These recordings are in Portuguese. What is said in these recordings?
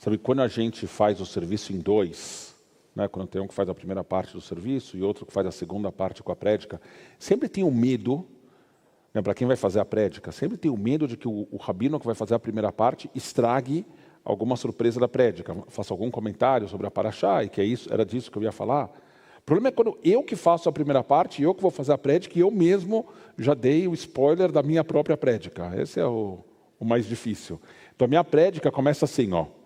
Sabe, quando a gente faz o serviço em dois, né, quando tem um que faz a primeira parte do serviço e outro que faz a segunda parte com a prédica, sempre tem o medo, né, para quem vai fazer a prédica, sempre tem o medo de que o, o rabino que vai fazer a primeira parte estrague alguma surpresa da prédica, faça algum comentário sobre a paraxá, e que é isso, era disso que eu ia falar. O problema é quando eu que faço a primeira parte, eu que vou fazer a prédica, e eu mesmo já dei o spoiler da minha própria prédica. Esse é o, o mais difícil. Então a minha prédica começa assim, ó.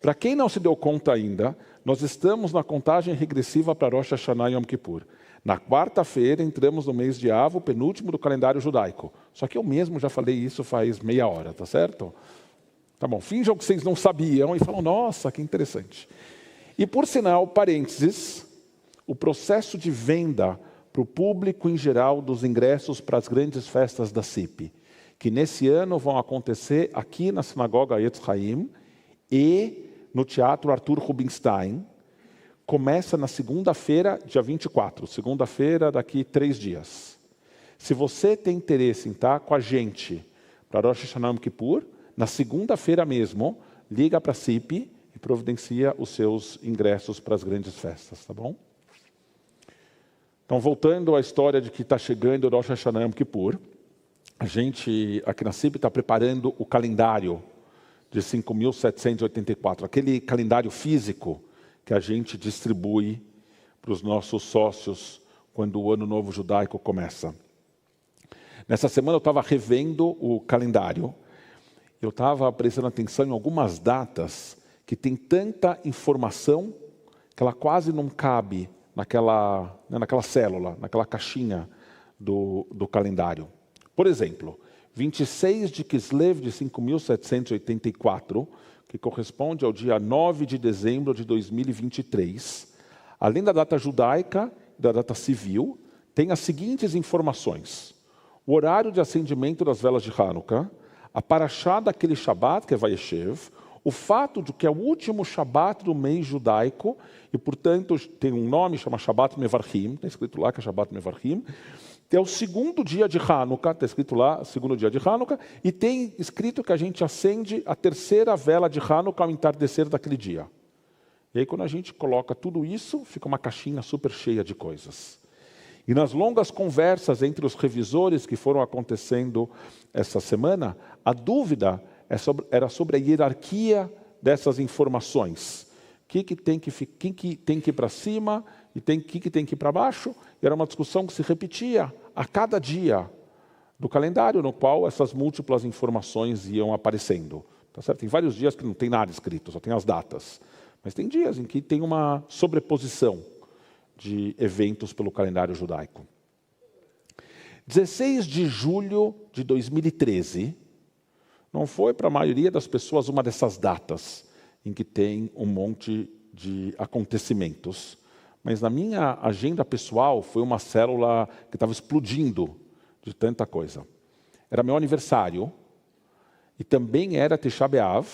Para quem não se deu conta ainda, nós estamos na contagem regressiva para Rosh Hashanah e Yom Kippur. Na quarta-feira entramos no mês de Avo, penúltimo do calendário judaico. Só que eu mesmo já falei isso faz meia hora, tá certo? Tá bom, finjam que vocês não sabiam e falam, nossa, que interessante. E por sinal, parênteses, o processo de venda para o público em geral dos ingressos para as grandes festas da CIP, que nesse ano vão acontecer aqui na Sinagoga Yetzchaim e no Teatro Arthur Rubinstein, começa na segunda-feira, dia 24, segunda-feira daqui três dias. Se você tem interesse em estar com a gente para Rosh Hashanah Kippur, na segunda-feira mesmo, liga para a CIP e providencia os seus ingressos para as grandes festas, tá bom? Então, voltando à história de que está chegando o Rosh Hashanah Kippur, a gente aqui na CIP está preparando o calendário de 5.784, aquele calendário físico que a gente distribui para os nossos sócios quando o Ano Novo Judaico começa. Nessa semana eu estava revendo o calendário eu estava prestando atenção em algumas datas que tem tanta informação que ela quase não cabe naquela, né, naquela célula, naquela caixinha do, do calendário. Por exemplo, 26 de Kislev de 5.784, que corresponde ao dia 9 de dezembro de 2023, além da data judaica e da data civil, tem as seguintes informações. O horário de acendimento das velas de Hanukkah, a paraxá daquele Shabat, que é Vayeshev, o fato de que é o último Shabat do mês judaico, e portanto tem um nome, chama Shabat Mevarchim, está escrito lá que é Shabat Mevarchim, é o segundo dia de Hanukkah, está escrito lá, segundo dia de Hanukkah, e tem escrito que a gente acende a terceira vela de Hanukkah ao entardecer daquele dia. E aí quando a gente coloca tudo isso, fica uma caixinha super cheia de coisas. E nas longas conversas entre os revisores que foram acontecendo essa semana, a dúvida é era sobre a hierarquia dessas informações. Que que tem que, quem que tem que ir para cima e tem, que, que tem que ir para baixo? Era uma discussão que se repetia a cada dia do calendário, no qual essas múltiplas informações iam aparecendo. Tá certo? Tem vários dias que não tem nada escrito, só tem as datas. Mas tem dias em que tem uma sobreposição de eventos pelo calendário judaico. 16 de julho de 2013 não foi para a maioria das pessoas uma dessas datas em que tem um monte de acontecimentos. Mas na minha agenda pessoal foi uma célula que estava explodindo de tanta coisa. Era meu aniversário e também era Tisha B'Av,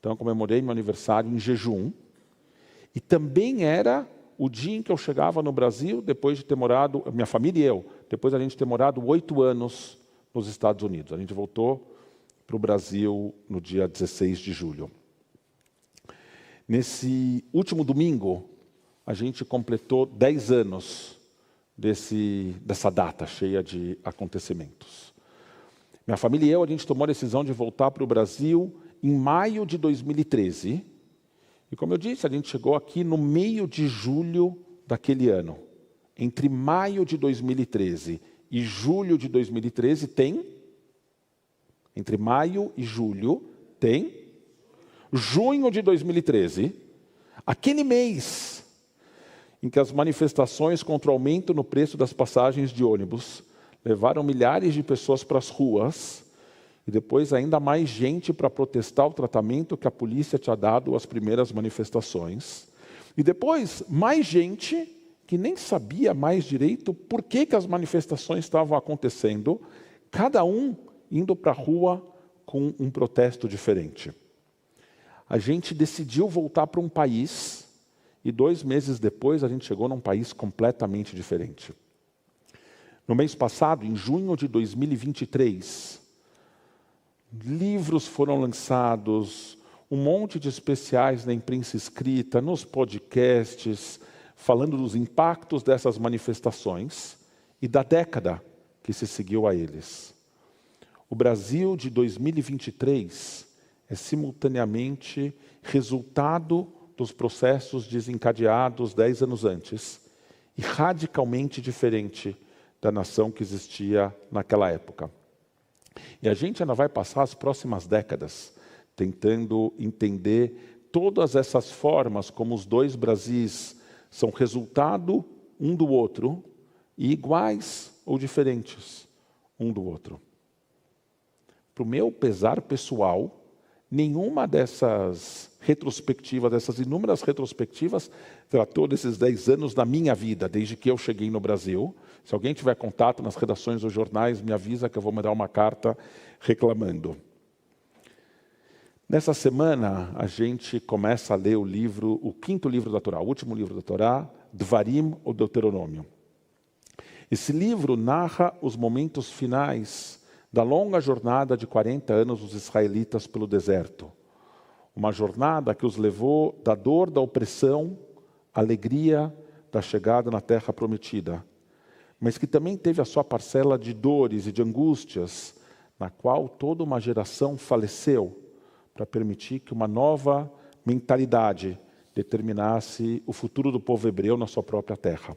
então eu comemorei meu aniversário em jejum. E também era o dia em que eu chegava no Brasil, depois de ter morado, minha família e eu, depois a gente ter morado oito anos nos Estados Unidos. A gente voltou para o Brasil no dia 16 de julho. Nesse último domingo, a gente completou dez anos desse, dessa data cheia de acontecimentos. Minha família e eu, a gente tomou a decisão de voltar para o Brasil em maio de 2013, e como eu disse, a gente chegou aqui no meio de julho daquele ano. Entre maio de 2013 e julho de 2013 tem. Entre maio e julho tem. Junho de 2013, aquele mês em que as manifestações contra o aumento no preço das passagens de ônibus levaram milhares de pessoas para as ruas e depois ainda mais gente para protestar o tratamento que a polícia tinha dado às primeiras manifestações. E depois mais gente que nem sabia mais direito por que, que as manifestações estavam acontecendo, cada um indo para a rua com um protesto diferente. A gente decidiu voltar para um país e dois meses depois a gente chegou num país completamente diferente. No mês passado, em junho de 2023, livros foram lançados, um monte de especiais na imprensa escrita, nos podcasts, falando dos impactos dessas manifestações e da década que se seguiu a eles. O Brasil de 2023 é simultaneamente resultado dos processos desencadeados dez anos antes e radicalmente diferente da nação que existia naquela época. E a gente ainda vai passar as próximas décadas tentando entender todas essas formas como os dois Brasis são resultado um do outro e iguais ou diferentes um do outro. Para o meu pesar pessoal, nenhuma dessas retrospectivas, dessas inúmeras retrospectivas, tratou desses 10 anos da minha vida, desde que eu cheguei no Brasil. Se alguém tiver contato nas redações dos jornais, me avisa que eu vou mandar uma carta reclamando. Nessa semana, a gente começa a ler o livro, o quinto livro da Torá, o último livro da Torá, Dvarim, ou Deuteronômio. Esse livro narra os momentos finais da longa jornada de 40 anos dos israelitas pelo deserto. Uma jornada que os levou da dor da opressão à alegria da chegada na terra prometida, mas que também teve a sua parcela de dores e de angústias, na qual toda uma geração faleceu para permitir que uma nova mentalidade determinasse o futuro do povo hebreu na sua própria terra.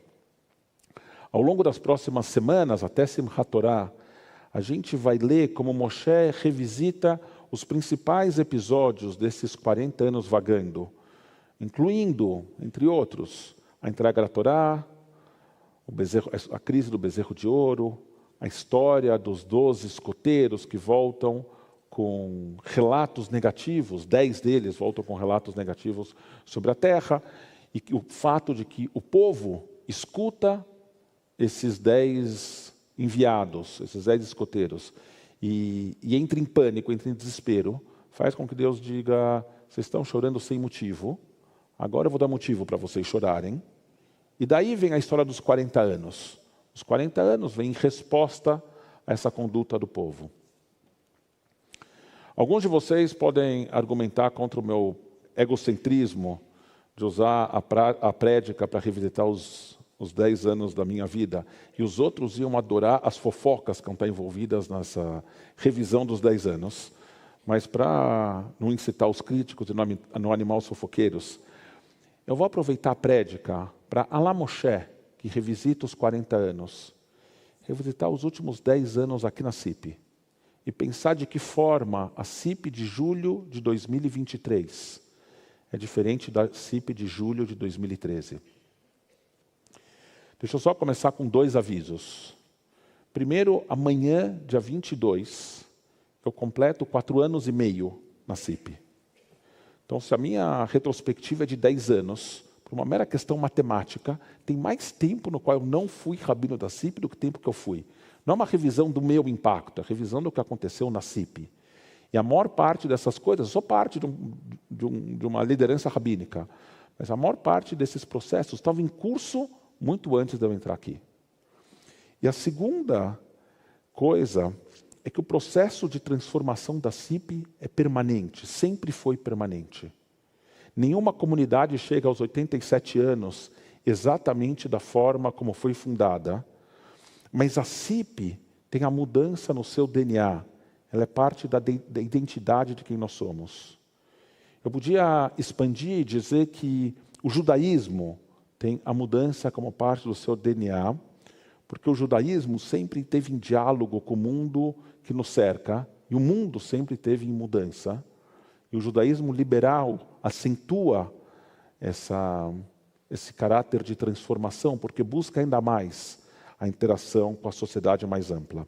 Ao longo das próximas semanas, até Simchat Torah, a gente vai ler como Moshe revisita os principais episódios desses 40 anos vagando, incluindo, entre outros, a entrega da Torá, bezerro, a crise do bezerro de ouro, a história dos doze escoteiros que voltam com relatos negativos, dez deles voltam com relatos negativos sobre a terra, e o fato de que o povo escuta esses dez enviados, esses dez escoteiros, e, e entra em pânico, entra em desespero, faz com que Deus diga: vocês estão chorando sem motivo, agora eu vou dar motivo para vocês chorarem. E daí vem a história dos 40 anos. Os 40 anos vêm em resposta a essa conduta do povo. Alguns de vocês podem argumentar contra o meu egocentrismo de usar a, pra, a prédica para revisitar os, os 10 anos da minha vida, e os outros iam adorar as fofocas que estão envolvidas nessa revisão dos 10 anos. Mas para não incitar os críticos e não animar os fofoqueiros, eu vou aproveitar a prédica para Alá Moshe, que revisita os 40 anos, revisitar os últimos 10 anos aqui na CIP e pensar de que forma a CIP de julho de 2023 é diferente da CIP de julho de 2013. Deixa eu só começar com dois avisos. Primeiro, amanhã, dia 22, eu completo quatro anos e meio na CIP. Então, se a minha retrospectiva é de 10 anos, por uma mera questão matemática, tem mais tempo no qual eu não fui rabino da CIP do que tempo que eu fui. Não é uma revisão do meu impacto, é revisão do que aconteceu na CIP. E a maior parte dessas coisas, sou parte de, um, de, um, de uma liderança rabínica, mas a maior parte desses processos estava em curso muito antes de eu entrar aqui. E a segunda coisa é que o processo de transformação da CIP é permanente, sempre foi permanente. Nenhuma comunidade chega aos 87 anos exatamente da forma como foi fundada, mas a CIP tem a mudança no seu DNA. Ela é parte da, da identidade de quem nós somos. Eu podia expandir e dizer que o judaísmo tem a mudança como parte do seu DNA, porque o judaísmo sempre teve em diálogo com o mundo que nos cerca, e o mundo sempre teve em mudança. E o judaísmo liberal acentua essa, esse caráter de transformação, porque busca ainda mais a interação com a sociedade mais ampla.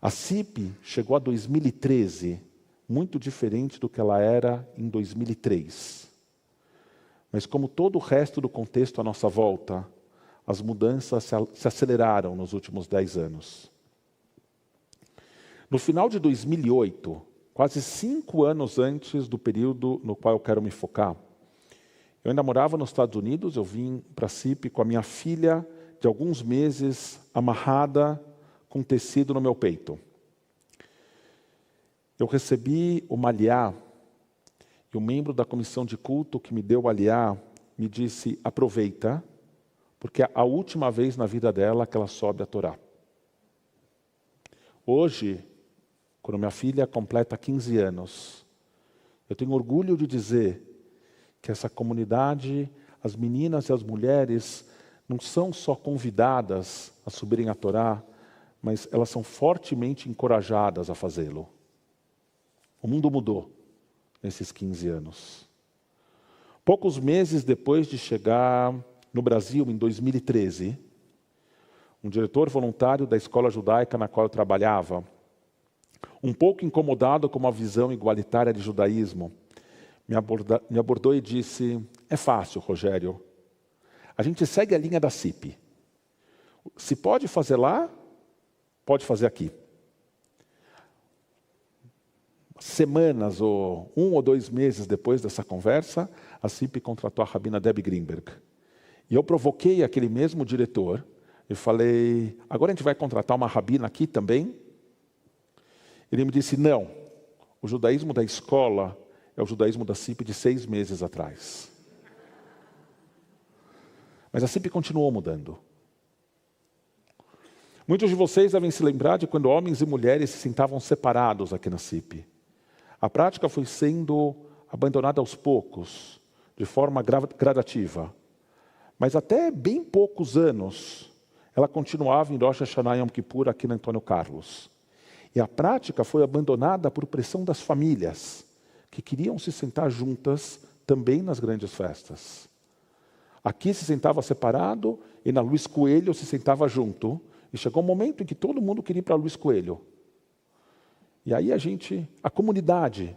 A CIP chegou a 2013 muito diferente do que ela era em 2003. Mas, como todo o resto do contexto à nossa volta, as mudanças se aceleraram nos últimos dez anos. No final de 2008, quase cinco anos antes do período no qual eu quero me focar, eu ainda morava nos Estados Unidos, eu vim para a CIP com a minha filha de alguns meses amarrada com tecido no meu peito. Eu recebi o maliá o membro da comissão de culto que me deu o aliar me disse: aproveita, porque é a última vez na vida dela que ela sobe a Torá. Hoje, quando minha filha completa 15 anos, eu tenho orgulho de dizer que essa comunidade, as meninas e as mulheres, não são só convidadas a subirem a Torá, mas elas são fortemente encorajadas a fazê-lo. O mundo mudou nesses 15 anos. Poucos meses depois de chegar no Brasil, em 2013, um diretor voluntário da escola judaica na qual eu trabalhava, um pouco incomodado com uma visão igualitária de judaísmo, me, aborda, me abordou e disse: É fácil, Rogério. A gente segue a linha da CIP. Se pode fazer lá, pode fazer aqui. Semanas ou um ou dois meses depois dessa conversa, a CIP contratou a rabina Debbie Greenberg. E eu provoquei aquele mesmo diretor e falei: agora a gente vai contratar uma rabina aqui também? Ele me disse: não, o judaísmo da escola é o judaísmo da CIP de seis meses atrás. Mas a CIP continuou mudando. Muitos de vocês devem se lembrar de quando homens e mulheres se sentavam separados aqui na CIP. A prática foi sendo abandonada aos poucos, de forma gradativa. Mas até bem poucos anos, ela continuava em Rosh Hashanah Yom Kippur aqui no Antônio Carlos. E a prática foi abandonada por pressão das famílias, que queriam se sentar juntas também nas grandes festas. Aqui se sentava separado e na Luiz Coelho se sentava junto. E chegou um momento em que todo mundo queria ir para Luiz Coelho. E aí a gente, a comunidade,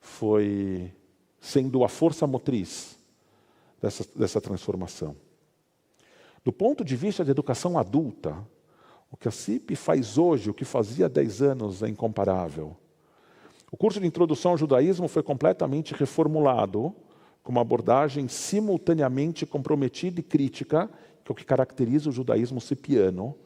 foi sendo a força motriz dessa, dessa transformação. Do ponto de vista de educação adulta, o que a CIP faz hoje, o que fazia há 10 anos, é incomparável. O curso de introdução ao judaísmo foi completamente reformulado com uma abordagem simultaneamente comprometida e crítica, que é o que caracteriza o judaísmo cipiano.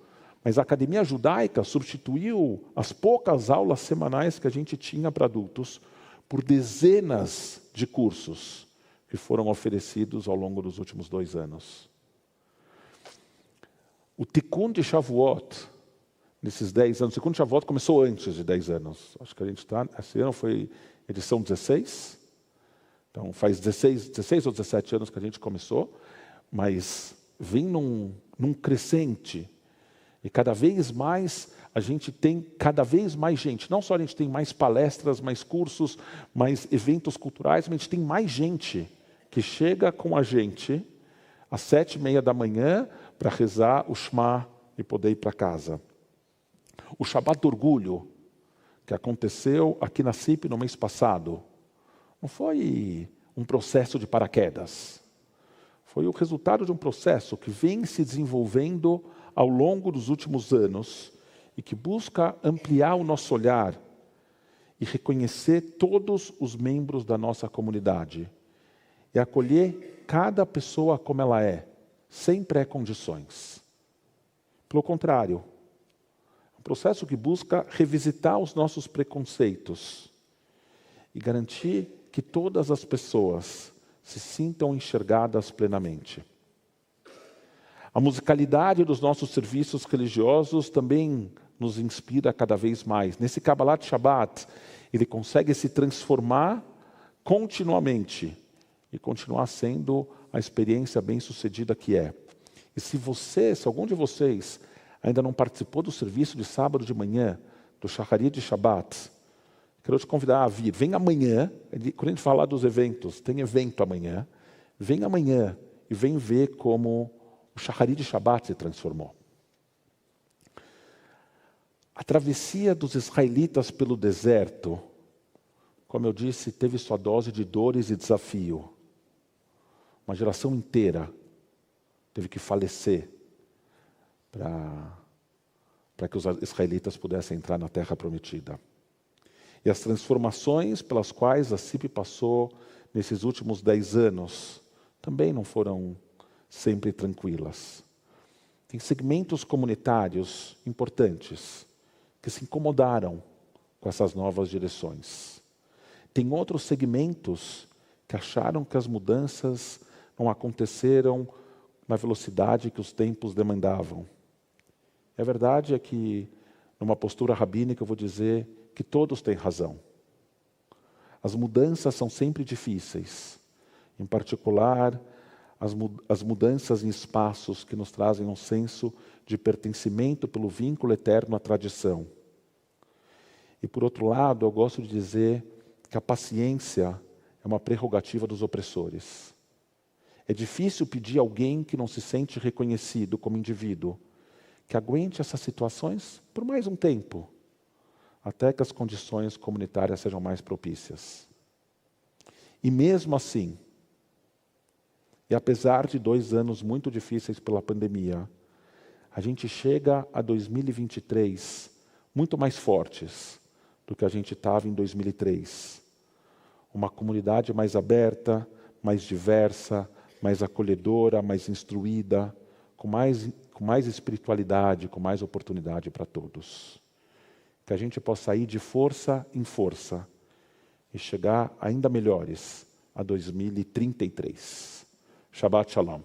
Mas a academia judaica substituiu as poucas aulas semanais que a gente tinha para adultos por dezenas de cursos que foram oferecidos ao longo dos últimos dois anos. O Tikkun de Shavuot, nesses 10 anos, o Tikkun de Shavuot começou antes de 10 anos. Acho que a gente está, esse ano foi edição 16. Então faz 16, 16 ou 17 anos que a gente começou, mas vem num, num crescente. E cada vez mais a gente tem cada vez mais gente. Não só a gente tem mais palestras, mais cursos, mais eventos culturais, mas a gente tem mais gente que chega com a gente às sete e meia da manhã para rezar o Shema e poder ir para casa. O Shabat do Orgulho, que aconteceu aqui na CIP no mês passado, não foi um processo de paraquedas. Foi o resultado de um processo que vem se desenvolvendo ao longo dos últimos anos e que busca ampliar o nosso olhar e reconhecer todos os membros da nossa comunidade e acolher cada pessoa como ela é, sem pré-condições. Pelo contrário, é um processo que busca revisitar os nossos preconceitos e garantir que todas as pessoas se sintam enxergadas plenamente. A musicalidade dos nossos serviços religiosos também nos inspira cada vez mais. Nesse Kabbalat Shabbat, ele consegue se transformar continuamente e continuar sendo a experiência bem-sucedida que é. E se você, se algum de vocês ainda não participou do serviço de sábado de manhã, do Shacharia de Shabbat, quero te convidar a vir. Vem amanhã, quando a gente falar dos eventos, tem evento amanhã, vem amanhã e vem ver como o Shacharia de Shabbat se transformou. A travessia dos israelitas pelo deserto, como eu disse, teve sua dose de dores e desafio. Uma geração inteira teve que falecer para que os israelitas pudessem entrar na terra prometida. E as transformações pelas quais a CIP passou nesses últimos dez anos também não foram sempre tranquilas. Tem segmentos comunitários importantes que se incomodaram com essas novas direções. Tem outros segmentos que acharam que as mudanças não aconteceram na velocidade que os tempos demandavam. A verdade é que, numa postura rabínica, eu vou dizer que todos têm razão. As mudanças são sempre difíceis, em particular as mudanças em espaços que nos trazem um senso de pertencimento pelo vínculo eterno à tradição. E por outro lado, eu gosto de dizer que a paciência é uma prerrogativa dos opressores. É difícil pedir a alguém que não se sente reconhecido como indivíduo que aguente essas situações por mais um tempo, até que as condições comunitárias sejam mais propícias. E mesmo assim, e apesar de dois anos muito difíceis pela pandemia, a gente chega a 2023 muito mais fortes do que a gente estava em 2003. Uma comunidade mais aberta, mais diversa, mais acolhedora, mais instruída, com mais, com mais espiritualidade, com mais oportunidade para todos. Que a gente possa ir de força em força e chegar ainda melhores a 2033. Shabbat Shalom.